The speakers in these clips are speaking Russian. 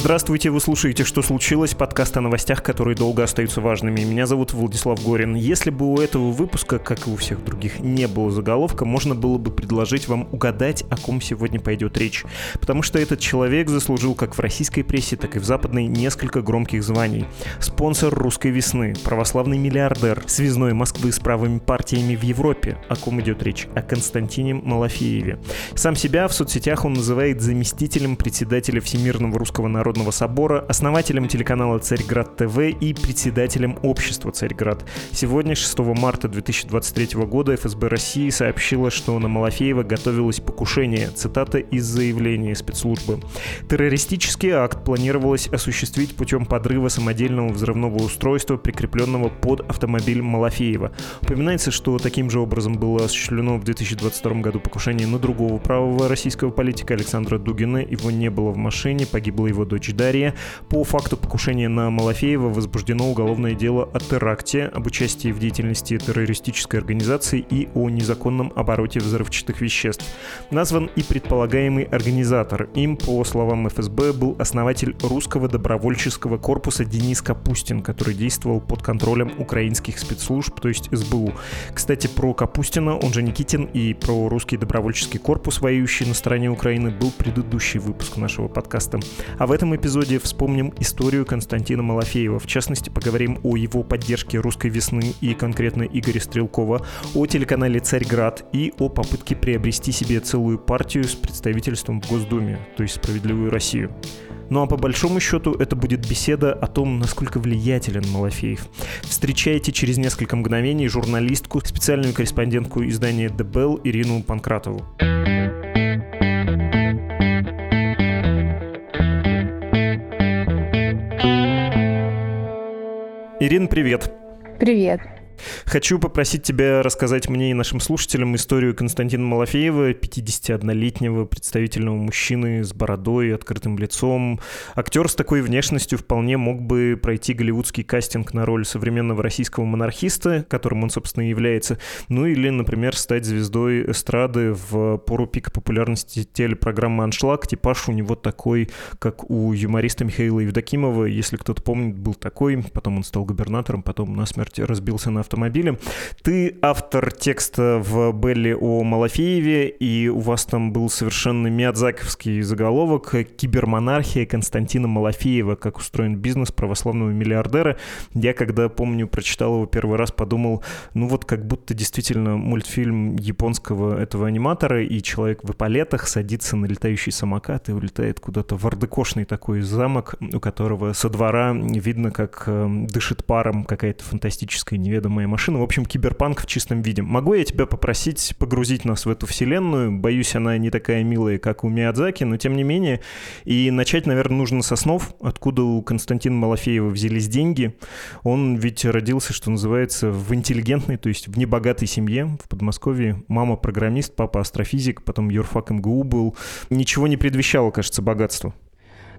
Здравствуйте, вы слушаете «Что случилось?» Подкаст о новостях, которые долго остаются важными. Меня зовут Владислав Горин. Если бы у этого выпуска, как и у всех других, не было заголовка, можно было бы предложить вам угадать, о ком сегодня пойдет речь. Потому что этот человек заслужил как в российской прессе, так и в западной несколько громких званий. Спонсор «Русской весны», православный миллиардер, связной Москвы с правыми партиями в Европе. О ком идет речь? О Константине Малафееве. Сам себя в соцсетях он называет заместителем председателя Всемирного русского Народного собора, основателем телеканала «Царьград ТВ» и председателем общества «Царьград». Сегодня, 6 марта 2023 года, ФСБ России сообщила, что на Малафеева готовилось покушение, цитата из заявления спецслужбы. Террористический акт планировалось осуществить путем подрыва самодельного взрывного устройства, прикрепленного под автомобиль Малафеева. Упоминается, что таким же образом было осуществлено в 2022 году покушение на другого правого российского политика Александра Дугина. Его не было в машине, погибла его дочь Дарья. По факту покушения на Малафеева возбуждено уголовное дело о теракте, об участии в деятельности террористической организации и о незаконном обороте взрывчатых веществ. Назван и предполагаемый организатор. Им, по словам ФСБ, был основатель русского добровольческого корпуса Денис Капустин, который действовал под контролем украинских спецслужб, то есть СБУ. Кстати, про Капустина, он же Никитин, и про русский добровольческий корпус, воюющий на стороне Украины, был предыдущий выпуск нашего подкаста. А в этом эпизоде вспомним историю Константина Малафеева. В частности, поговорим о его поддержке «Русской весны» и конкретно Игоря Стрелкова, о телеканале «Царьград» и о попытке приобрести себе целую партию с представительством в Госдуме, то есть «Справедливую Россию». Ну а по большому счету это будет беседа о том, насколько влиятелен Малафеев. Встречайте через несколько мгновений журналистку, специальную корреспондентку издания «The Bell» Ирину Панкратову. Ирина, привет. Привет. Хочу попросить тебя рассказать мне и нашим слушателям историю Константина Малафеева, 51-летнего представительного мужчины с бородой, открытым лицом. Актер с такой внешностью вполне мог бы пройти голливудский кастинг на роль современного российского монархиста, которым он, собственно, и является. Ну или, например, стать звездой эстрады в пору пика популярности телепрограммы «Аншлаг». Типаж у него такой, как у юмориста Михаила Евдокимова. Если кто-то помнит, был такой. Потом он стал губернатором, потом насмерть разбился на автомобиле. Ты автор текста в Белли о Малафееве, и у вас там был совершенно миядзаковский заголовок «Кибермонархия Константина Малафеева. Как устроен бизнес православного миллиардера». Я, когда, помню, прочитал его первый раз, подумал, ну вот как будто действительно мультфильм японского этого аниматора, и человек в эполетах садится на летающий самокат и улетает куда-то в ардекошный такой замок, у которого со двора видно, как э, дышит паром какая-то фантастическая неведомая моя машина. В общем, киберпанк в чистом виде. Могу я тебя попросить погрузить нас в эту вселенную? Боюсь, она не такая милая, как у Миядзаки, но тем не менее. И начать, наверное, нужно со снов, откуда у Константина Малафеева взялись деньги. Он ведь родился, что называется, в интеллигентной, то есть в небогатой семье в Подмосковье. Мама программист, папа астрофизик, потом юрфак МГУ был. Ничего не предвещало, кажется, богатство.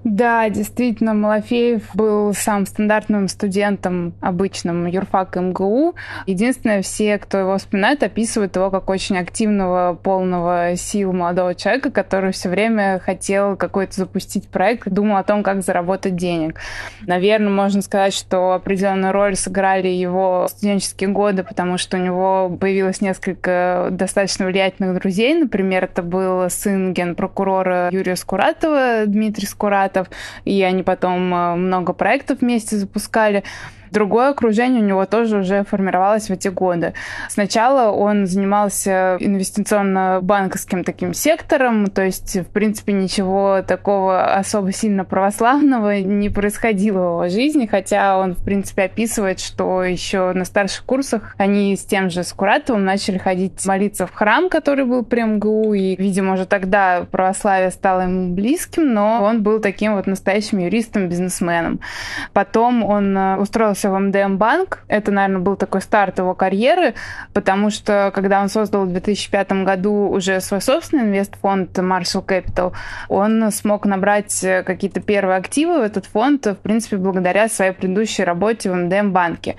Да, действительно, Малафеев был сам стандартным студентом обычным юрфак МГУ. Единственное, все, кто его вспоминает, описывают его как очень активного, полного сил молодого человека, который все время хотел какой-то запустить проект, думал о том, как заработать денег. Наверное, можно сказать, что определенную роль сыграли его студенческие годы, потому что у него появилось несколько достаточно влиятельных друзей. Например, это был сын генпрокурора Юрия Скуратова, Дмитрий Скурат, Штатов, и они потом э, много проектов вместе запускали. Другое окружение у него тоже уже формировалось в эти годы. Сначала он занимался инвестиционно-банковским таким сектором, то есть, в принципе, ничего такого особо сильно православного не происходило в его жизни, хотя он, в принципе, описывает, что еще на старших курсах они с тем же Скуратовым начали ходить молиться в храм, который был при МГУ, и, видимо, уже тогда православие стало ему близким, но он был таким вот настоящим юристом, бизнесменом. Потом он э, устроился устроился в МДМ банк. Это, наверное, был такой старт его карьеры, потому что когда он создал в 2005 году уже свой собственный инвестфонд Marshall Capital, он смог набрать какие-то первые активы в этот фонд, в принципе, благодаря своей предыдущей работе в МДМ банке.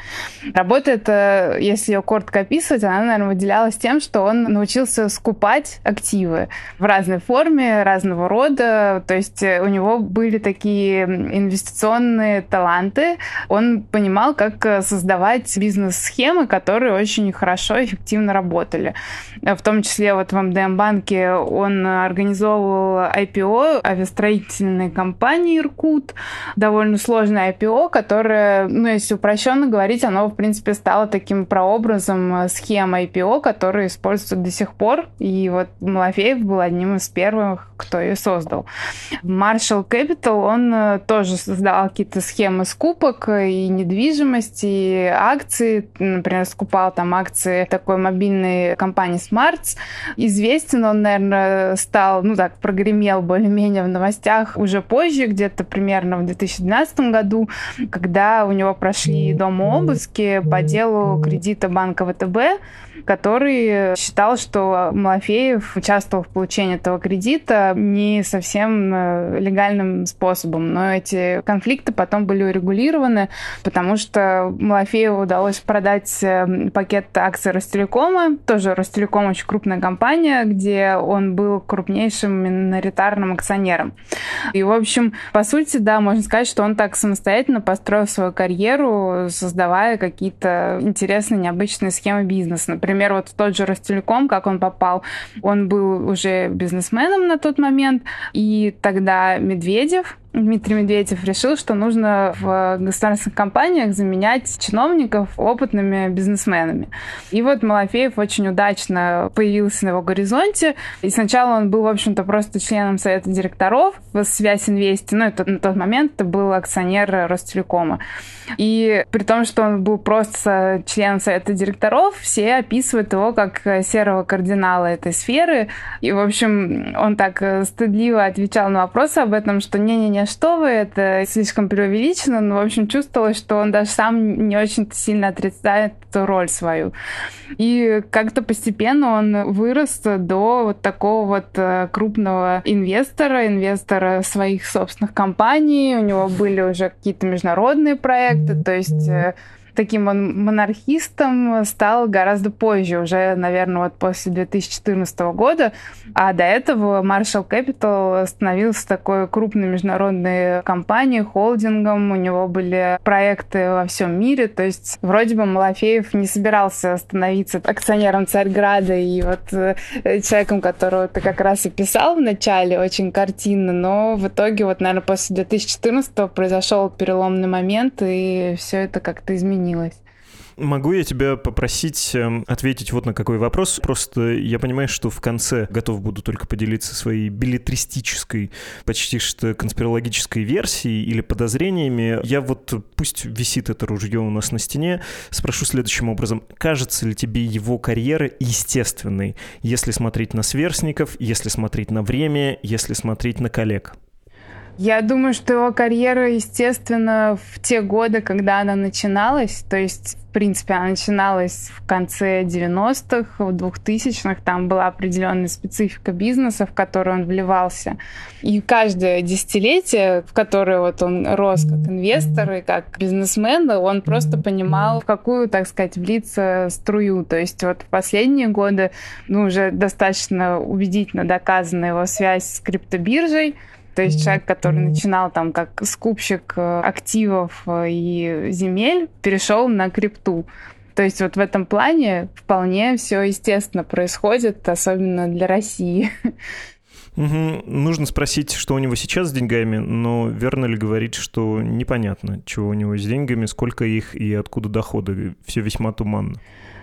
Работа эта, если ее коротко описывать, она, наверное, выделялась тем, что он научился скупать активы в разной форме, разного рода. То есть у него были такие инвестиционные таланты. Он понимал, как создавать бизнес-схемы, которые очень хорошо эффективно работали. В том числе вот в МДМ-банке он организовывал IPO авиастроительной компании «Иркут». Довольно сложное IPO, которое, ну, если упрощенно говорить, оно, в принципе, стало таким прообразом схем IPO, которые используются до сих пор. И вот Малафеев был одним из первых, кто ее создал. Marshall Capital, он э, тоже создал какие-то схемы скупок и недвижимости, и акции. Например, скупал там акции такой мобильной компании Smarts. Известен он, наверное, стал, ну так, прогремел более-менее в новостях уже позже, где-то примерно в 2012 году, когда у него прошли дома обыски по делу кредита банка ВТБ, который считал, что Малафеев участвовал в получении этого кредита не совсем э, легальным способом. Но эти конфликты потом были урегулированы, потому что Малафееву удалось продать э, пакет акций Ростелекома. Тоже Ростелеком очень крупная компания, где он был крупнейшим миноритарным акционером. И, в общем, по сути, да, можно сказать, что он так самостоятельно построил свою карьеру, создавая какие-то интересные, необычные схемы бизнеса. Например, вот тот же Ростелеком, как он попал, он был уже бизнесменом на тот момент, и тогда Медведев, Дмитрий Медведев решил, что нужно в государственных компаниях заменять чиновников опытными бизнесменами. И вот Малафеев очень удачно появился на его горизонте. И сначала он был, в общем-то, просто членом совета директоров в Связь Инвесте. Ну, это на тот момент это был акционер Ростелекома. И при том, что он был просто членом совета директоров, все описывают его как серого кардинала этой сферы. И, в общем, он так стыдливо отвечал на вопросы об этом, что не-не-не, не, что вы, это слишком преувеличено, но, в общем, чувствовалось, что он даже сам не очень сильно отрицает эту роль свою. И как-то постепенно он вырос до вот такого вот э, крупного инвестора, инвестора своих собственных компаний, у него были уже какие-то международные проекты, то есть э, таким он монархистом стал гораздо позже, уже, наверное, вот после 2014 года. А до этого Marshall Capital становился такой крупной международной компанией, холдингом. У него были проекты во всем мире. То есть вроде бы Малафеев не собирался становиться акционером Царьграда и вот э, человеком, которого ты как раз и писал в начале очень картинно, но в итоге вот, наверное, после 2014 произошел переломный момент, и все это как-то изменилось изменилось. Могу я тебя попросить эм, ответить вот на какой вопрос? Просто я понимаю, что в конце готов буду только поделиться своей билетристической, почти что конспирологической версией или подозрениями. Я вот, пусть висит это ружье у нас на стене, спрошу следующим образом. Кажется ли тебе его карьера естественной, если смотреть на сверстников, если смотреть на время, если смотреть на коллег? Я думаю, что его карьера, естественно, в те годы, когда она начиналась, то есть, в принципе, она начиналась в конце 90-х, в 2000-х, там была определенная специфика бизнеса, в который он вливался. И каждое десятилетие, в которое вот он рос как инвестор и как бизнесмен, он просто понимал, в какую, так сказать, влиться струю. То есть вот в последние годы, ну, уже достаточно убедительно доказана его связь с криптобиржей, то есть человек, который начинал там как скупщик э, активов э, и земель, перешел на крипту. То есть вот в этом плане вполне все естественно происходит, особенно для России. Угу. Нужно спросить, что у него сейчас с деньгами, но верно ли говорить, что непонятно, чего у него с деньгами, сколько их и откуда доходы. Все весьма туманно.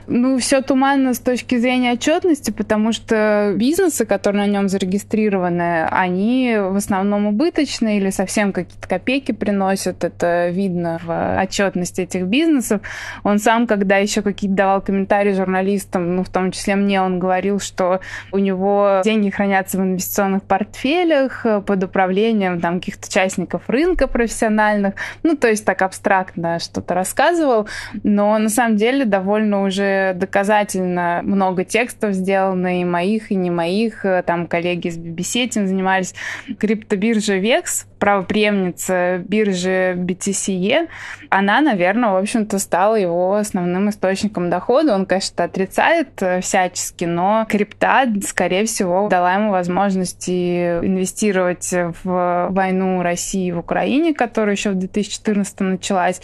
Ну, все туманно с точки зрения отчетности, потому что бизнесы, которые на нем зарегистрированы, они в основном убыточные или совсем какие-то копейки приносят. Это видно в отчетности этих бизнесов. Он сам, когда еще какие-то давал комментарии журналистам, ну, в том числе мне, он говорил, что у него деньги хранятся в инвестиционных портфелях под управлением там каких-то участников рынка профессиональных. Ну, то есть так абстрактно что-то рассказывал. Но на самом деле довольно уже доказательно много текстов сделано и моих, и не моих. Там коллеги из BBC этим занимались. Криптобиржа VEX, правоприемница биржи BTCE, она, наверное, в общем-то, стала его основным источником дохода. Он, конечно, отрицает э, всячески, но крипта, скорее всего, дала ему возможности инвестировать в войну России в Украине, которая еще в 2014 началась,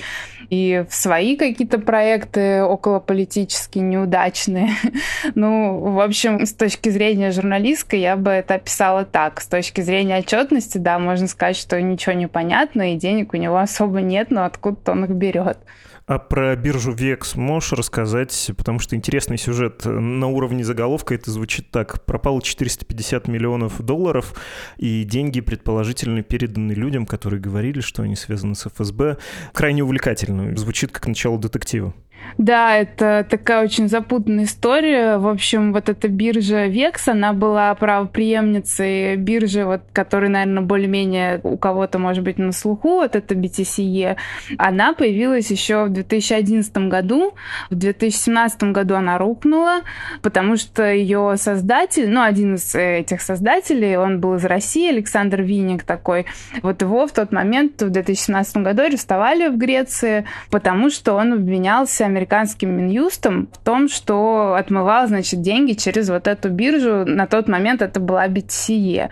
и в свои какие-то проекты околополитические, неудачные. ну, в общем, с точки зрения журналистской я бы это описала так. С точки зрения отчетности, да, можно сказать, что ничего не понятно, и денег у него особо нет, но откуда-то он их берет. А про биржу VEX можешь рассказать? Потому что интересный сюжет. На уровне заголовка это звучит так. Пропало 450 миллионов долларов, и деньги предположительно переданы людям, которые говорили, что они связаны с ФСБ. Крайне увлекательно. Звучит как начало детектива. Да, это такая очень запутанная история. В общем, вот эта биржа Векс, она была правоприемницей биржи, вот, которая, наверное, более-менее у кого-то, может быть, на слуху, вот это BTCE. Она появилась еще в 2011 году. В 2017 году она рухнула, потому что ее создатель, ну, один из этих создателей, он был из России, Александр Винник такой. Вот его в тот момент, в 2017 году, арестовали в Греции, потому что он обвинялся американским Минюстом в том, что отмывал, значит, деньги через вот эту биржу. На тот момент это была BTCE.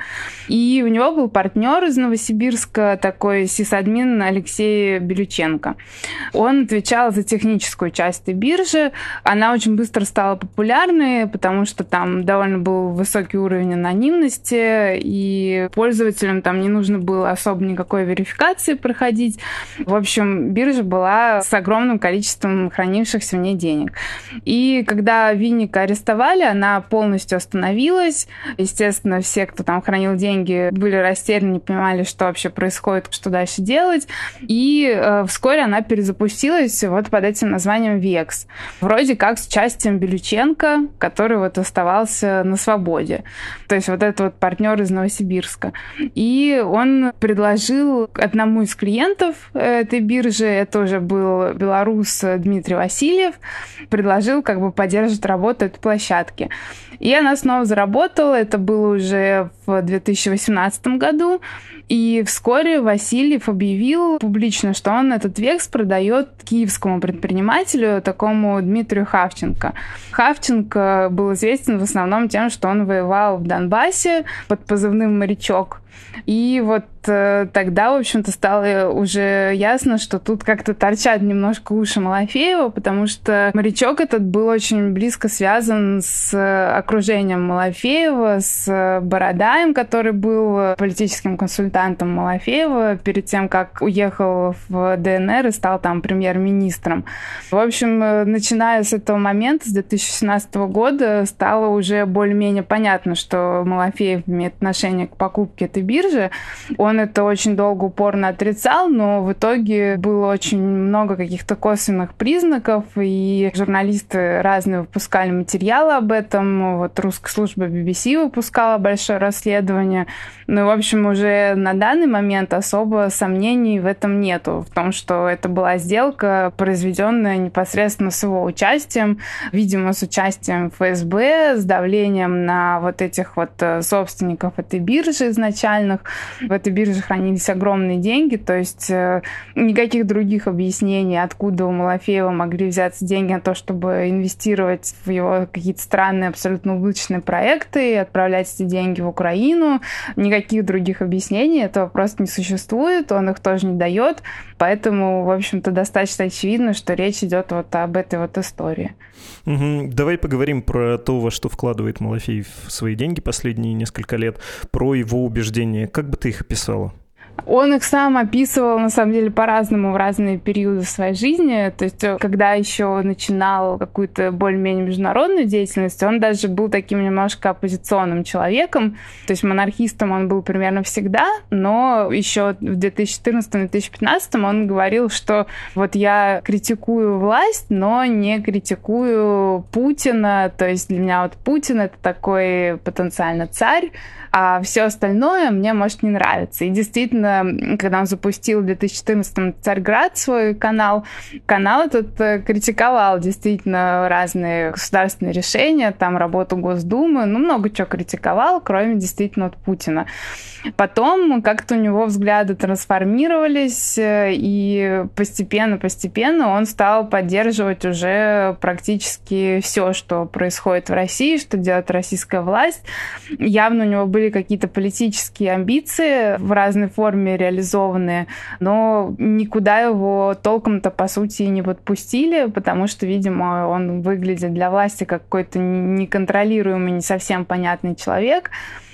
И у него был партнер из Новосибирска, такой сисадмин Алексей Белюченко. Он отвечал за техническую часть этой биржи. Она очень быстро стала популярной, потому что там довольно был высокий уровень анонимности, и пользователям там не нужно было особо никакой верификации проходить. В общем, биржа была с огромным количеством хранившихся в ней денег. И когда Винника арестовали, она полностью остановилась. Естественно, все, кто там хранил деньги, были растеряны, не понимали, что вообще происходит, что дальше делать. И э, вскоре она перезапустилась вот под этим названием Векс. Вроде как с участием Белюченко, который вот оставался на свободе. То есть вот этот вот партнер из Новосибирска. И он предложил одному из клиентов этой биржи, это уже был белорус Дмитрий Дмитрий Васильев предложил как бы поддерживать работу этой площадки. И она снова заработала, это было уже в 2018 году. И вскоре Васильев объявил публично, что он этот векс продает киевскому предпринимателю, такому Дмитрию Хавченко. Хавченко был известен в основном тем, что он воевал в Донбассе под позывным «Морячок». И вот э, тогда, в общем-то, стало уже ясно, что тут как-то торчат немножко уши Малафеева, потому что морячок этот был очень близко связан с окружением Малафеева, с Бородаем, который был политическим консультантом Малафеева перед тем, как уехал в ДНР и стал там премьер-министром. В общем, э, начиная с этого момента, с 2017 года, стало уже более-менее понятно, что Малафеев имеет отношение к покупке этой биржи. Он это очень долго упорно отрицал, но в итоге было очень много каких-то косвенных признаков, и журналисты разные выпускали материалы об этом. Вот русская служба BBC выпускала большое расследование. Ну, в общем, уже на данный момент особо сомнений в этом нету, в том, что это была сделка, произведенная непосредственно с его участием, видимо, с участием ФСБ, с давлением на вот этих вот э, собственников этой биржи изначальных. В этой бирже хранились огромные деньги, то есть э, никаких других объяснений, откуда у Малафеева могли взяться деньги на то, чтобы инвестировать в его какие-то странные, абсолютно убыточные проекты и отправлять эти деньги в Украину. Никаких других объяснений этого просто не существует, он их тоже не дает, поэтому, в общем-то, достаточно очевидно, что речь идет вот об этой вот истории. Угу. Давай поговорим про то, во что вкладывает Малафеев свои деньги последние несколько лет, про его убеждения. Как бы ты их описала? Он их сам описывал, на самом деле, по-разному в разные периоды своей жизни. То есть, когда еще начинал какую-то более-менее международную деятельность, он даже был таким немножко оппозиционным человеком. То есть, монархистом он был примерно всегда, но еще в 2014-2015 он говорил, что вот я критикую власть, но не критикую Путина. То есть, для меня вот Путин — это такой потенциально царь, а все остальное мне может не нравиться. И действительно, когда он запустил в 2014-м Царьград свой канал, канал этот э, критиковал действительно разные государственные решения, там работу Госдумы, ну, много чего критиковал, кроме действительно от Путина. Потом как-то у него взгляды трансформировались, э, и постепенно-постепенно он стал поддерживать уже практически все, что происходит в России, что делает российская власть. Явно у него были какие-то политические амбиции в разной форме реализованные, но никуда его толком-то, по сути, не подпустили, потому что, видимо, он выглядит для власти как какой-то неконтролируемый, не совсем понятный человек.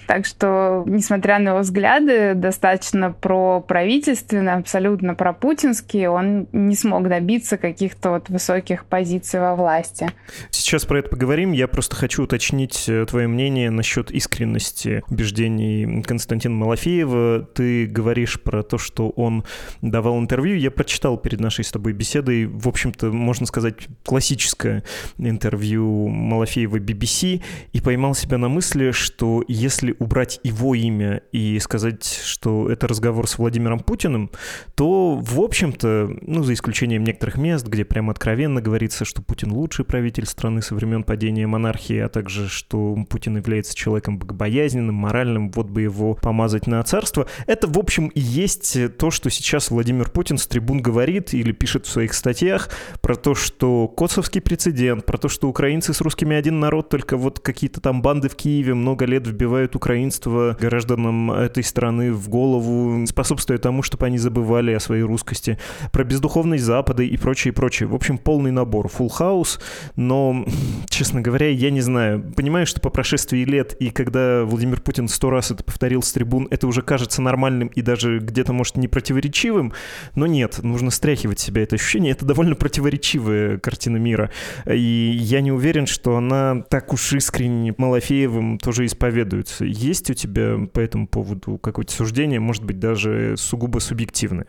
Так что, несмотря на его взгляды, достаточно про правительственные, абсолютно про путинские, он не смог добиться каких-то вот высоких позиций во власти. Сейчас про это поговорим. Я просто хочу уточнить э, твое мнение насчет искренности убеждений Константина Малафеева. Ты говоришь про то, что он давал интервью. Я прочитал перед нашей с тобой беседой, в общем-то, можно сказать, классическое интервью Малафеева BBC, и поймал себя на мысли, что если убрать его имя и сказать, что это разговор с Владимиром Путиным, то, в общем-то, ну, за исключением некоторых мест, где прямо откровенно говорится, что Путин лучший правитель страны со времен падения монархии, а также, что Путин является человеком богобоязненным, моральным, вот бы его помазать на царство, это, в общем, и есть то, что сейчас Владимир Путин с трибун говорит или пишет в своих статьях про то, что Косовский прецедент, про то, что украинцы с русскими один народ, только вот какие-то там банды в Киеве много лет вбивают Украину украинство гражданам этой страны в голову, способствуя тому, чтобы они забывали о своей русскости, про бездуховность Запада и прочее, прочее. В общем, полный набор, full house, но, честно говоря, я не знаю. Понимаю, что по прошествии лет, и когда Владимир Путин сто раз это повторил с трибун, это уже кажется нормальным и даже где-то, может, не противоречивым, но нет, нужно стряхивать себя это ощущение. Это довольно противоречивая картина мира. И я не уверен, что она так уж искренне Малафеевым тоже исповедуется. Есть у тебя по этому поводу какое-то суждение, может быть, даже сугубо субъективное?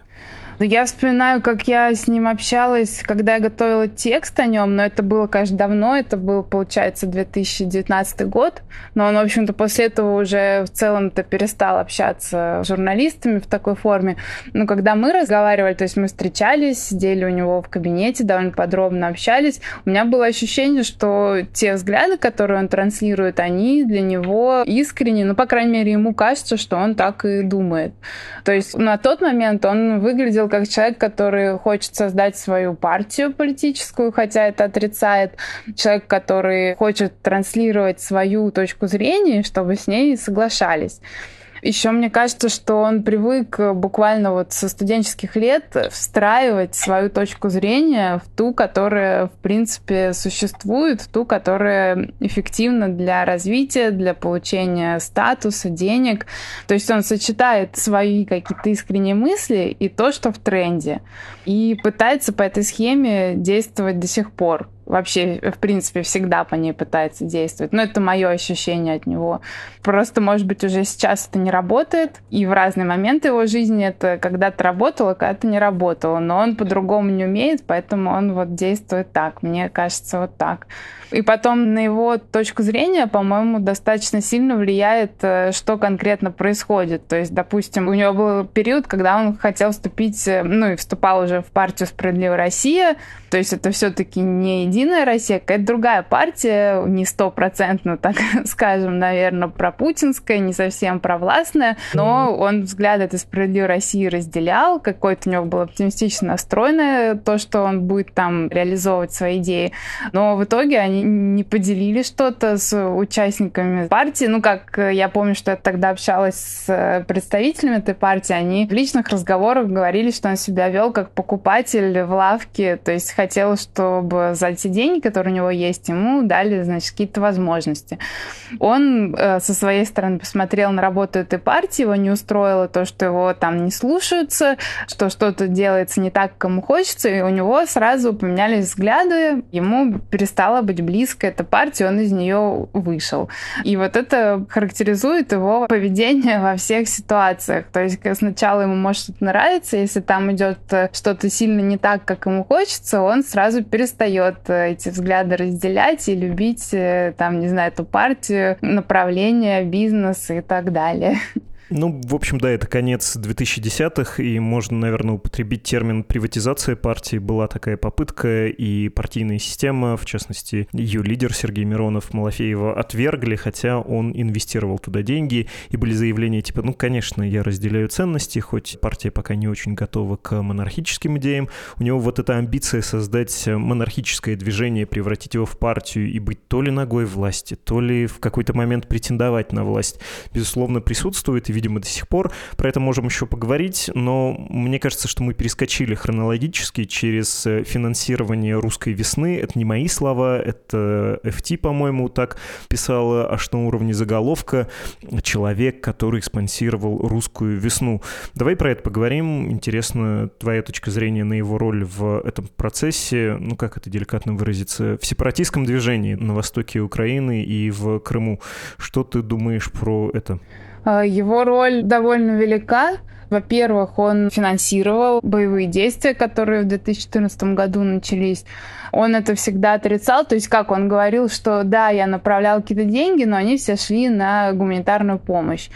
Ну, я вспоминаю, как я с ним общалась, когда я готовила текст о нем, но это было, конечно, давно, это был, получается, 2019 год, но он, в общем-то, после этого уже в целом-то перестал общаться с журналистами в такой форме. Но когда мы разговаривали, то есть мы встречались, сидели у него в кабинете, довольно подробно общались, у меня было ощущение, что те взгляды, которые он транслирует, они для него искренне, ну, по крайней мере, ему кажется, что он так и думает. То есть на тот момент он выглядел как человек, который хочет создать свою партию политическую, хотя это отрицает. Человек, который хочет транслировать свою точку зрения, чтобы с ней соглашались. Еще мне кажется, что он привык буквально вот со студенческих лет встраивать свою точку зрения в ту, которая, в принципе, существует, в ту, которая эффективна для развития, для получения статуса, денег. То есть он сочетает свои какие-то искренние мысли и то, что в тренде. И пытается по этой схеме действовать до сих пор вообще, в принципе, всегда по ней пытается действовать. Но это мое ощущение от него. Просто, может быть, уже сейчас это не работает, и в разные моменты его жизни это когда-то работало, когда-то не работало. Но он по-другому не умеет, поэтому он вот действует так. Мне кажется, вот так. И потом на его точку зрения, по-моему, достаточно сильно влияет, э, что конкретно происходит. То есть, допустим, у него был период, когда он хотел вступить, э, ну и вступал уже в партию «Справедливая Россия», то есть это все-таки не «Единая Россия», какая-то другая партия, не стопроцентно, так скажем, наверное, пропутинская, не совсем провластная, но он взгляд этой «Справедливой России» разделял, какой-то у него был оптимистично настроенное то, что он будет там реализовывать свои идеи. Но в итоге они не поделили что-то с участниками партии. Ну, как я помню, что я тогда общалась с представителями этой партии, они в личных разговорах говорили, что он себя вел как покупатель в лавке, то есть хотел, чтобы за те деньги, которые у него есть, ему дали, значит, какие-то возможности. Он э, со своей стороны посмотрел на работу этой партии, его не устроило то, что его там не слушаются, что что-то делается не так, как ему хочется, и у него сразу поменялись взгляды, ему перестала быть близко эта партия, он из нее вышел. И вот это характеризует его поведение во всех ситуациях. То есть сначала ему может что-то нравиться, если там идет э, что-то сильно не так, как ему хочется, он сразу перестает э, эти взгляды разделять и любить, э, там, не знаю, эту партию, направление, бизнес и так далее. Ну, в общем, да, это конец 2010-х, и можно, наверное, употребить термин «приватизация партии». Была такая попытка, и партийная система, в частности, ее лидер Сергей Миронов Малафеева отвергли, хотя он инвестировал туда деньги, и были заявления типа, ну, конечно, я разделяю ценности, хоть партия пока не очень готова к монархическим идеям. У него вот эта амбиция создать монархическое движение, превратить его в партию и быть то ли ногой власти, то ли в какой-то момент претендовать на власть, безусловно, присутствует, и видимо, до сих пор. Про это можем еще поговорить, но мне кажется, что мы перескочили хронологически через э, финансирование русской весны. Это не мои слова, это FT, по-моему, так писала аж на уровне заголовка «Человек, который спонсировал русскую весну». Давай про это поговорим. Интересно твоя точка зрения на его роль в этом процессе, ну, как это деликатно выразиться, в сепаратистском движении на востоке Украины и в Крыму. Что ты думаешь про это? А, его роль довольно велика. Во-первых, он финансировал боевые действия, которые в 2014 году начались. Он это всегда отрицал, то есть как он говорил, что да, я направлял какие-то деньги, но они все шли на гуманитарную помощь.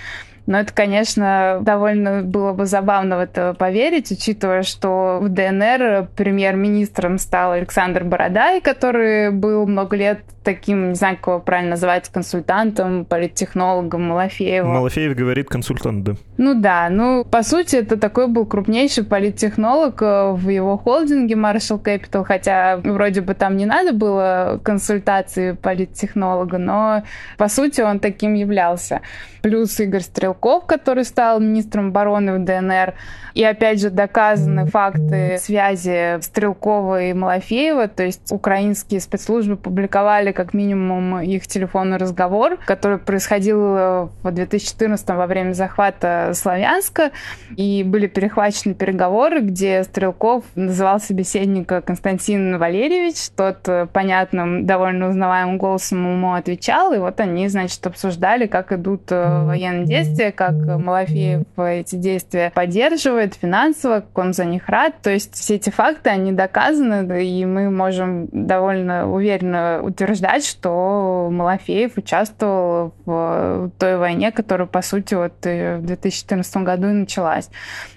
Но это, конечно, довольно было бы забавно в это поверить, учитывая, что в ДНР премьер-министром стал Александр Бородай, который был много лет таким, не знаю, как его правильно называть, консультантом, политтехнологом Малафеева. Малафеев говорит консультант, да. Ну да, ну, по сути, это такой был крупнейший политтехнолог э, в его холдинге Marshall Capital, хотя вроде бы там не надо было консультации политтехнолога, но по сути он таким являлся. Плюс Игорь Стрелков, который стал министром обороны в ДНР. И опять же доказаны факты связи Стрелкова и Малафеева, то есть украинские спецслужбы публиковали как минимум их телефонный разговор, который происходил в 2014 во время захвата Славянска, и были перехвачены переговоры, где Стрелков называл собеседника Константин Валерьевич, тот понятным, довольно узнаваемым голосом ему отвечал, и вот они, значит, обсуждали, как идут э, военные действия, как Малафеев эти действия поддерживает финансово, как он за них рад, то есть все эти факты, они доказаны, и мы можем довольно уверенно утверждать, утверждать, что Малафеев участвовал в той войне, которая, по сути, вот в 2014 году и началась.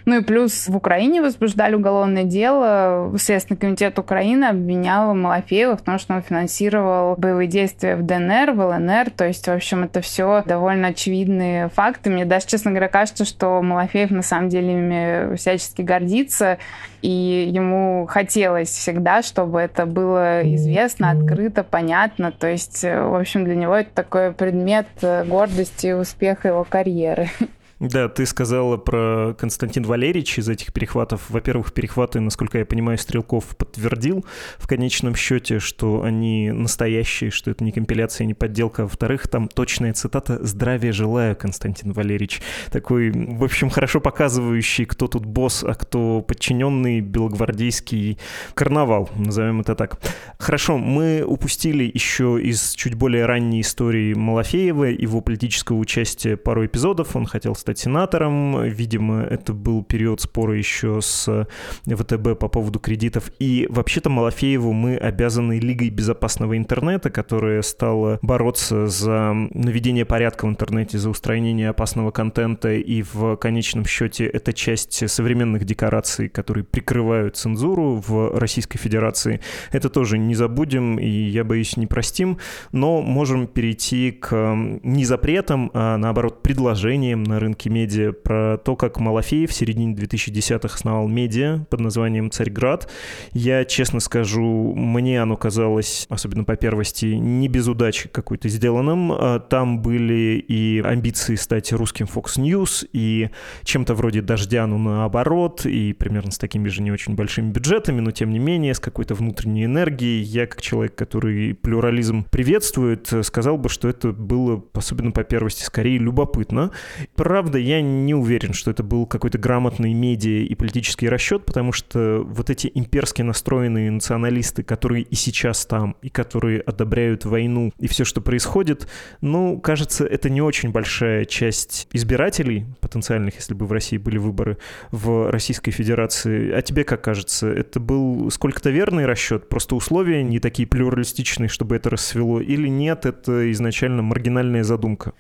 Ну и плюс в Украине возбуждали уголовное дело. Следственный комитет Украины обвинял Малафеева в том, что он финансировал боевые действия в ДНР, в ЛНР. То есть, в общем, это все довольно очевидные факты. Мне даже, честно говоря, кажется, что Малафеев на самом деле ими всячески гордится. И ему хотелось всегда, чтобы это было известно, открыто, понятно. То есть, в общем, для него это такой предмет гордости и успеха его карьеры. Да, ты сказала про Константин Валерьевич из этих перехватов. Во-первых, перехваты, насколько я понимаю, Стрелков подтвердил в конечном счете, что они настоящие, что это не компиляция, не подделка. Во-вторых, там точная цитата «Здравия желаю, Константин Валерьевич». Такой, в общем, хорошо показывающий, кто тут босс, а кто подчиненный белогвардейский карнавал, назовем это так. Хорошо, мы упустили еще из чуть более ранней истории Малафеева, его политического участия пару эпизодов. Он хотел стать сенатором. Видимо, это был период спора еще с ВТБ по поводу кредитов. И вообще-то Малафееву мы обязаны Лигой безопасного интернета, которая стала бороться за наведение порядка в интернете, за устранение опасного контента. И в конечном счете это часть современных декораций, которые прикрывают цензуру в Российской Федерации. Это тоже не забудем и, я боюсь, не простим. Но можем перейти к не запретам, а наоборот предложениям на рынке рынке медиа про то, как Малафеев в середине 2010-х основал медиа под названием «Царьград». Я, честно скажу, мне оно казалось, особенно по первости, не без удачи какой-то сделанным. А там были и амбиции стать русским Fox News, и чем-то вроде «Дождя», ну наоборот, и примерно с такими же не очень большими бюджетами, но тем не менее с какой-то внутренней энергией. Я, как человек, который плюрализм приветствует, сказал бы, что это было, особенно по первости, скорее любопытно. Правда, я не уверен, что это был какой-то грамотный медиа и политический расчет, потому что вот эти имперски настроенные националисты, которые и сейчас там, и которые одобряют войну и все, что происходит, ну, кажется, это не очень большая часть избирателей потенциальных, если бы в России были выборы в Российской Федерации. А тебе как кажется, это был сколько-то верный расчет? Просто условия не такие плюралистичные, чтобы это расцвело? Или нет, это изначально маргинальная задумка?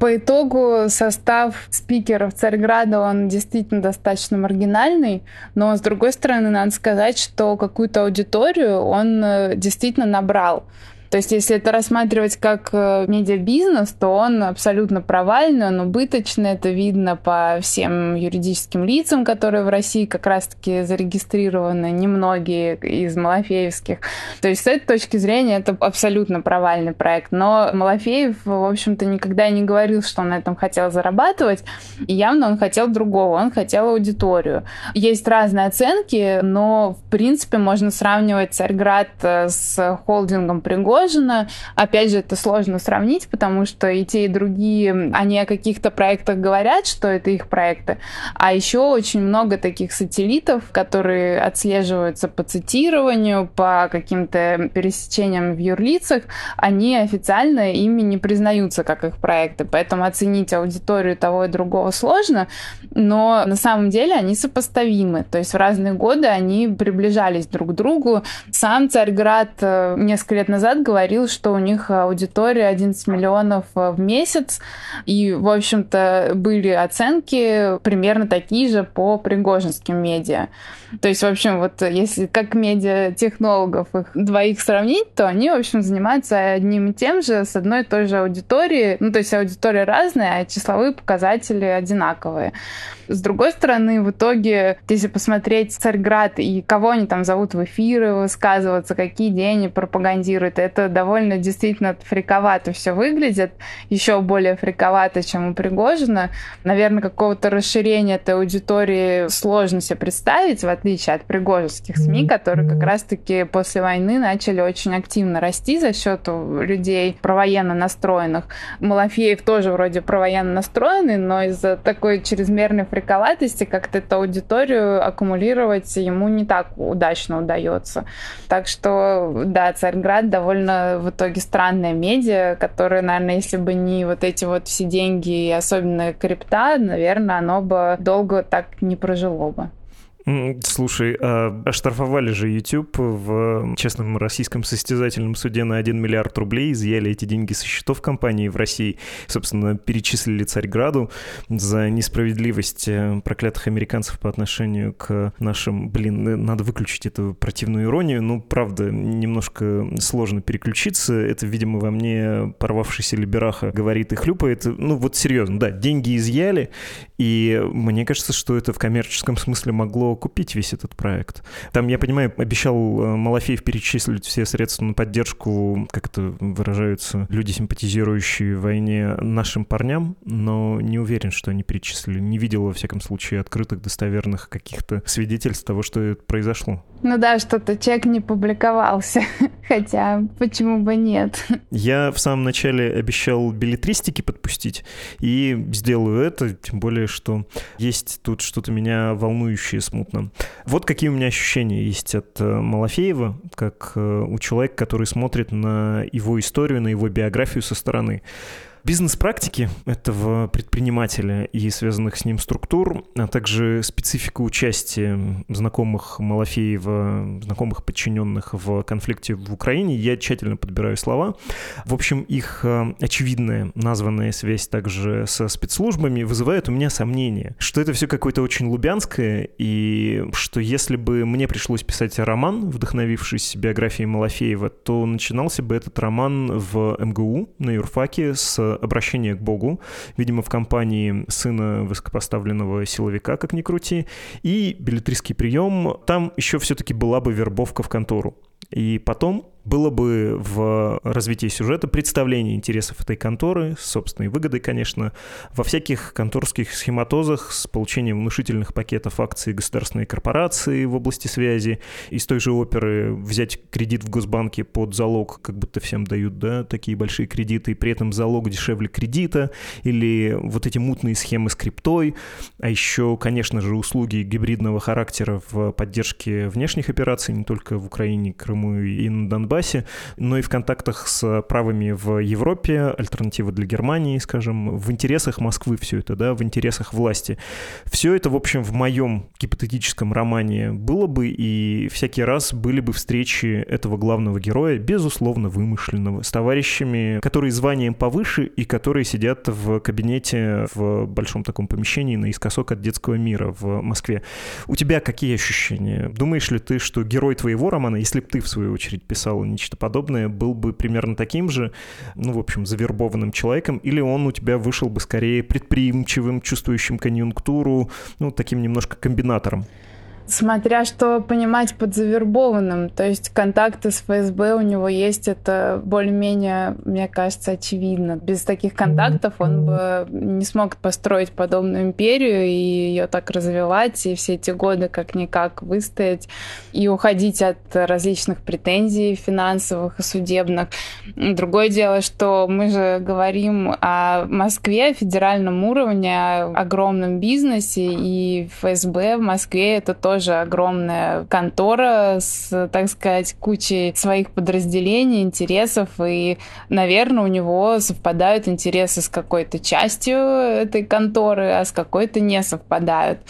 По итогу состав спикеров Царьграда, он действительно достаточно маргинальный, но с другой стороны, надо сказать, что какую-то аудиторию он э, действительно набрал. То есть, если это рассматривать как э, медиабизнес, то он абсолютно провальный, он убыточный. Это видно по всем юридическим лицам, которые в России как раз-таки зарегистрированы, немногие из малафеевских. То есть, с этой точки зрения, это абсолютно провальный проект. Но Малафеев, в общем-то, никогда не говорил, что он на этом хотел зарабатывать. И явно он хотел другого, он хотел аудиторию. Есть разные оценки, но, в принципе, можно сравнивать Царьград э, с холдингом Пригожина, предложено. Опять же, это сложно сравнить, потому что и те, и другие, они о каких-то проектах говорят, что это их проекты, а еще очень много таких сателлитов, которые отслеживаются по цитированию, по каким-то пересечениям в юрлицах, они официально ими не признаются как их проекты, поэтому оценить аудиторию того и другого сложно, но на самом деле они сопоставимы, то есть в разные годы они приближались друг к другу. Сам Царьград э, несколько лет назад говорил, что у них аудитория 11 миллионов э, в месяц, и, в общем-то, были оценки примерно такие же по пригожинским медиа. То есть, в общем, вот если как медиа-технологов их двоих сравнить, то они, в общем, занимаются одним и тем же с одной и той же аудиторией. Ну, то есть аудитория разная, а числовые показатели одинаковые. С другой стороны, в итоге, если посмотреть Царьград и кого они там зовут в эфиры высказываться, какие они пропагандируют, это довольно действительно фриковато все выглядит, еще более фриковато, чем у Пригожина. Наверное, какого-то расширения этой аудитории сложно себе представить, в отличие от пригожинских СМИ, которые как раз-таки после войны начали очень активно расти за счет людей провоенно настроенных. Малафеев тоже вроде провоенно настроенный, но из-за такой чрезмерной фриковатости фриковатости как-то эту аудиторию аккумулировать ему не так удачно удается. Так что, да, Царьград довольно в итоге странная медиа, которая, наверное, если бы не вот эти вот все деньги и особенно крипта, наверное, оно бы долго так не прожило бы. Слушай, а оштрафовали же YouTube в честном российском состязательном суде на 1 миллиард рублей, изъяли эти деньги со счетов компании в России, собственно, перечислили Царьграду за несправедливость э, проклятых американцев по отношению к нашим... Блин, э, надо выключить эту противную иронию, ну, правда, немножко сложно переключиться, это, видимо, во мне порвавшийся либераха говорит и хлюпает, ну, вот серьезно, да, деньги изъяли, и мне кажется, что это в коммерческом смысле могло купить весь этот проект. Там, я понимаю, обещал э, Малафеев перечислить все средства на поддержку, как это выражаются люди, симпатизирующие войне, нашим парням, но не уверен, что они перечислили. Не видел, во всяком случае, открытых, достоверных каких-то свидетельств того, что это произошло. Ну да, что-то чек не публиковался, хотя почему бы нет. Я в самом начале обещал билетристики подпустить, и сделаю это, тем более, что есть тут что-то меня волнующее смутно. Вот какие у меня ощущения есть от э, Малафеева, как э, у человека, который смотрит на его историю, на его биографию со стороны. Бизнес-практики этого предпринимателя и связанных с ним структур, а также специфика участия знакомых Малафеева, знакомых подчиненных в конфликте в Украине, я тщательно подбираю слова. В общем, их э, очевидная названная связь также со спецслужбами вызывает у меня сомнения, что это все какое-то очень лубянское, и что если бы мне пришлось писать роман, вдохновившись биографией Малафеева, то начинался бы этот роман в МГУ на юрфаке с обращение к Богу, видимо, в компании сына высокопоставленного силовика, как ни крути, и билетристский прием. Там еще все-таки была бы вербовка в контору. И потом было бы в развитии сюжета представление интересов этой конторы, собственной выгодой, конечно, во всяких конторских схематозах с получением внушительных пакетов акций государственной корпорации в области связи, из той же оперы взять кредит в Госбанке под залог, как будто всем дают, да, такие большие кредиты, и при этом залог дешевле кредита, или вот эти мутные схемы с криптой, а еще, конечно же, услуги гибридного характера в поддержке внешних операций, не только в Украине, Крыму и на Донбассе, Донбассе, но и в контактах с правыми в Европе, альтернатива для Германии, скажем, в интересах Москвы все это, да, в интересах власти. Все это, в общем, в моем гипотетическом романе было бы, и всякий раз были бы встречи этого главного героя, безусловно, вымышленного, с товарищами, которые званием повыше и которые сидят в кабинете в большом таком помещении наискосок от детского мира в Москве. У тебя какие ощущения? Думаешь ли ты, что герой твоего романа, если бы ты, в свою очередь, писал делал нечто подобное, был бы примерно таким же, ну, в общем, завербованным человеком, или он у тебя вышел бы скорее предприимчивым, чувствующим конъюнктуру, ну, таким немножко комбинатором? Смотря что понимать под завербованным. То есть контакты с ФСБ у него есть, это более-менее, мне кажется, очевидно. Без таких контактов он бы не смог построить подобную империю и ее так развивать, и все эти годы как-никак выстоять, и уходить от различных претензий финансовых и судебных. Другое дело, что мы же говорим о Москве, федеральном уровне, о огромном бизнесе, и ФСБ в Москве это тоже тоже огромная контора с, так сказать, кучей своих подразделений, интересов, и, наверное, у него совпадают интересы с какой-то частью этой конторы, а с какой-то не совпадают.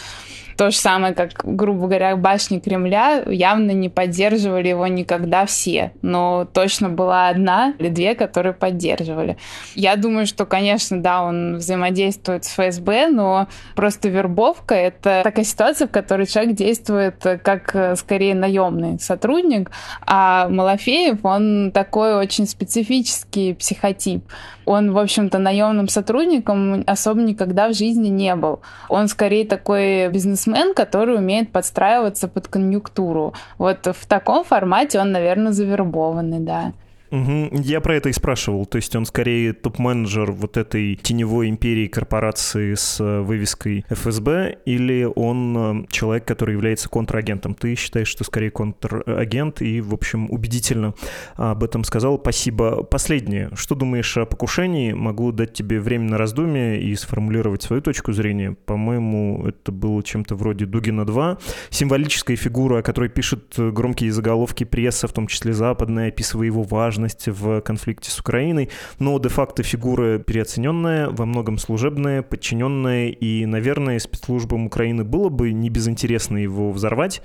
То же самое, как, грубо говоря, башни Кремля явно не поддерживали его никогда все, но точно была одна или две, которые поддерживали. Я думаю, что, конечно, да, он взаимодействует с ФСБ, но просто вербовка — это такая ситуация, в которой человек действует как э, скорее наемный сотрудник, а Малафеев, он такой очень специфический психотип он, в общем-то, наемным сотрудником особо никогда в жизни не был. Он скорее такой бизнесмен, который умеет подстраиваться под конъюнктуру. Вот в таком формате он, наверное, завербованный, да. Угу. Я про это и спрашивал. То есть он скорее топ-менеджер вот этой теневой империи корпорации с э, вывеской ФСБ, или он э, человек, который является контрагентом? Ты считаешь, что скорее контрагент, и, в общем, убедительно об этом сказал. Спасибо. Последнее. Что думаешь о покушении? Могу дать тебе время на раздумие и сформулировать свою точку зрения. По-моему, это было чем-то вроде Дугина 2. Символическая фигура, о которой пишет громкие заголовки пресса, в том числе западная, описывая его важность важность в конфликте с Украиной, но де-факто фигура переоцененная, во многом служебная, подчиненная, и, наверное, спецслужбам Украины было бы не безинтересно его взорвать,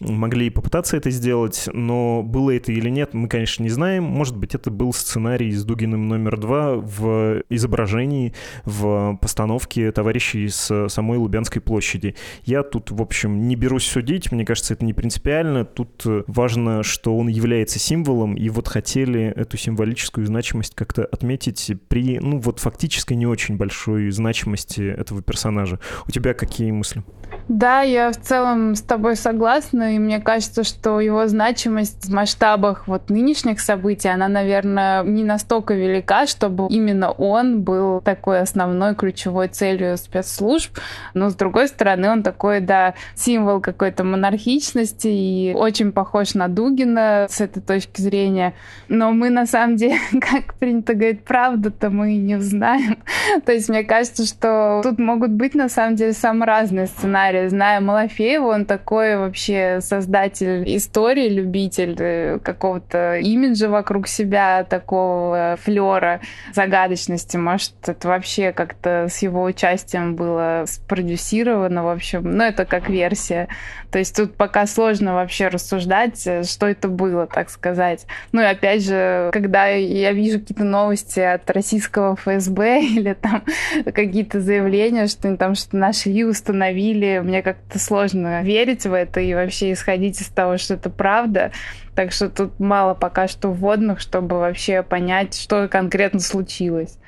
могли и попытаться это сделать, но было это или нет, мы, конечно, не знаем. Может быть, это был сценарий с Дугиным номер два в изображении, в постановке товарищей с самой Лубянской площади. Я тут, в общем, не берусь судить, мне кажется, это не принципиально. Тут важно, что он является символом, и вот хотели хотели эту символическую значимость как-то отметить при, ну, вот фактически не очень большой значимости этого персонажа. У тебя какие мысли? Да, я в целом с тобой согласна, и мне кажется, что его значимость в масштабах вот нынешних событий, она, наверное, не настолько велика, чтобы именно он был такой основной ключевой целью спецслужб, но с другой стороны, он такой, да, символ какой-то монархичности и очень похож на Дугина с этой точки зрения. Но мы на самом деле, как принято говорить, правду-то мы не знаем. То есть мне кажется, что тут могут быть на самом деле самые разные сценарии. Зная Малафеева, он такой вообще создатель истории, любитель э, какого-то имиджа вокруг себя, такого флера загадочности. Может, это вообще как-то с его участием было спродюсировано, в общем. Ну, это как версия. То есть тут пока сложно вообще рассуждать, э, что это было, так сказать. Ну и опять же, когда я вижу какие-то новости от российского ФСБ или там какие-то заявления, что там что нашли, установили, мне как-то сложно верить в это и вообще исходить из того, что это правда. Так что тут мало пока что вводных, чтобы вообще понять, что конкретно случилось.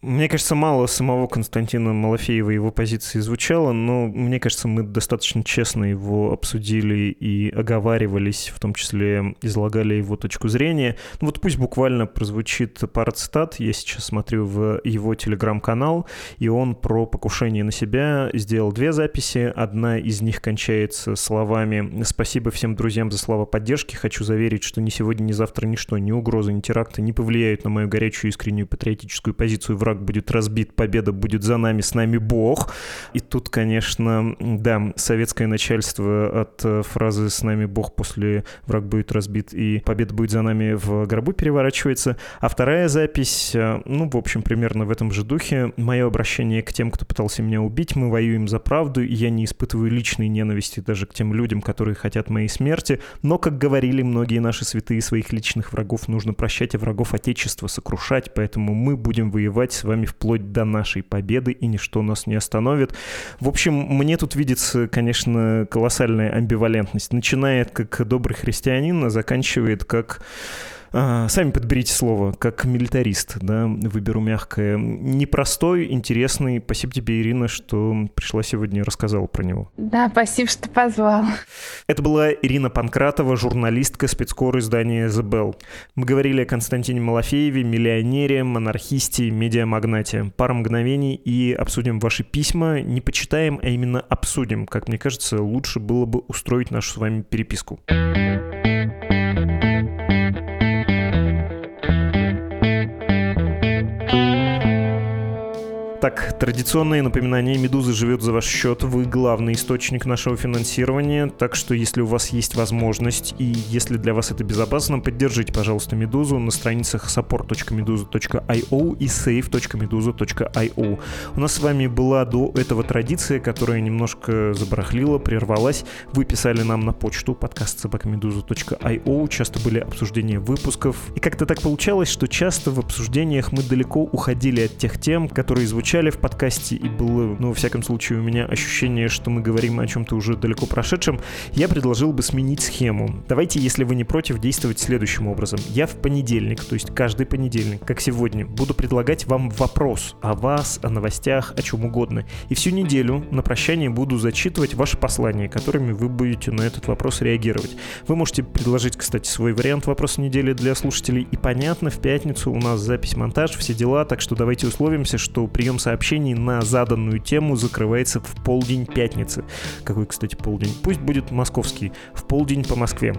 Мне кажется, мало самого Константина Малафеева его позиции звучало, но мне кажется, мы достаточно честно его обсудили и оговаривались, в том числе излагали его точку зрения. Ну вот пусть буквально прозвучит пара цитат. Я сейчас смотрю в его телеграм-канал, и он про покушение на себя сделал две записи. Одна из них кончается словами «Спасибо всем друзьям за слова поддержки. Хочу заверить, что ни сегодня, ни завтра ничто, ни угрозы, ни теракты не повлияют на мою горячую искреннюю патриотическую позицию враг будет разбит, победа будет за нами, с нами Бог. И тут, конечно, да, советское начальство от э, фразы «с нами Бог» после «враг будет разбит» и «победа будет за нами» в гробу переворачивается. А вторая запись, э, ну, в общем, примерно в этом же духе. Мое обращение к тем, кто пытался меня убить. Мы воюем за правду, и я не испытываю личной ненависти даже к тем людям, которые хотят моей смерти. Но, как говорили многие наши святые, своих личных врагов нужно прощать, а врагов Отечества сокрушать. Поэтому мы будем воевать с вами вплоть до нашей победы, и ничто нас не остановит. В общем, мне тут видится, конечно, колоссальная амбивалентность. Начинает как добрый христианин, а заканчивает как сами подберите слово, как милитарист, да, выберу мягкое. Непростой, интересный. Спасибо тебе, Ирина, что пришла сегодня и рассказала про него. Да, спасибо, что позвал. Это была Ирина Панкратова, журналистка спецкор издания The Bell. Мы говорили о Константине Малафееве, миллионере, монархисте, медиамагнате. Пара мгновений и обсудим ваши письма. Не почитаем, а именно обсудим. Как мне кажется, лучше было бы устроить нашу с вами переписку. Так, традиционное напоминание, «Медуза» живет за ваш счет, вы главный источник нашего финансирования, так что если у вас есть возможность и если для вас это безопасно, поддержите, пожалуйста, «Медузу» на страницах support.meduza.io и save.meduza.io. У нас с вами была до этого традиция, которая немножко забарахлила, прервалась. Вы писали нам на почту подкаст собакамедуза.io, часто были обсуждения выпусков. И как-то так получалось, что часто в обсуждениях мы далеко уходили от тех тем, которые звучат звучали в подкасте, и было, ну, во всяком случае, у меня ощущение, что мы говорим о чем-то уже далеко прошедшем, я предложил бы сменить схему. Давайте, если вы не против, действовать следующим образом. Я в понедельник, то есть каждый понедельник, как сегодня, буду предлагать вам вопрос о вас, о новостях, о чем угодно. И всю неделю на прощание буду зачитывать ваши послания, которыми вы будете на этот вопрос реагировать. Вы можете предложить, кстати, свой вариант вопроса недели для слушателей. И понятно, в пятницу у нас запись-монтаж, все дела, так что давайте условимся, что прием сообщений на заданную тему закрывается в полдень пятницы. Какой, кстати, полдень? Пусть будет московский. В полдень по Москве.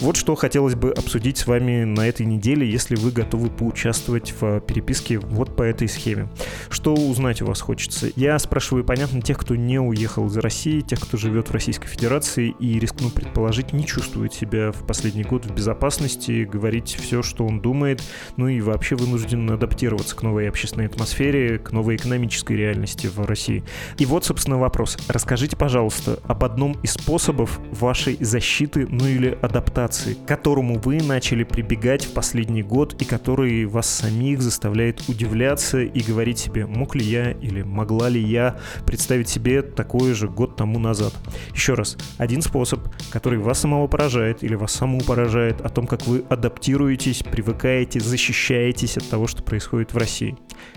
Вот что хотелось бы обсудить с вами на этой неделе, если вы готовы поучаствовать в переписке вот по этой схеме. Что узнать у вас хочется? Я спрашиваю, понятно, тех, кто не уехал из России, тех, кто живет в Российской Федерации и, рискну предположить, не чувствует себя в последний год в безопасности, говорить все, что он думает, ну и вообще вынужден адаптироваться к новой общественной атмосфере, к новой экономической реальности в России. И вот, собственно, вопрос. Расскажите, пожалуйста, об одном из способов вашей защиты, ну или адаптации, к которому вы начали прибегать в последний год и который вас самих заставляет удивляться и говорить себе, мог ли я или могла ли я представить себе такое же год тому назад. Еще раз, один способ, который вас самого поражает или вас саму поражает, о том, как вы адаптируетесь, привыкаете, защищаетесь от того, что происходит в России.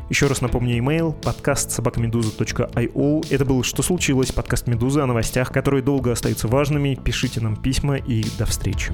Еще раз напомню email подкаст собакамедуза.io. Это был «Что случилось?» подкаст «Медузы» о новостях, которые долго остаются важными. Пишите нам письма и до встречи.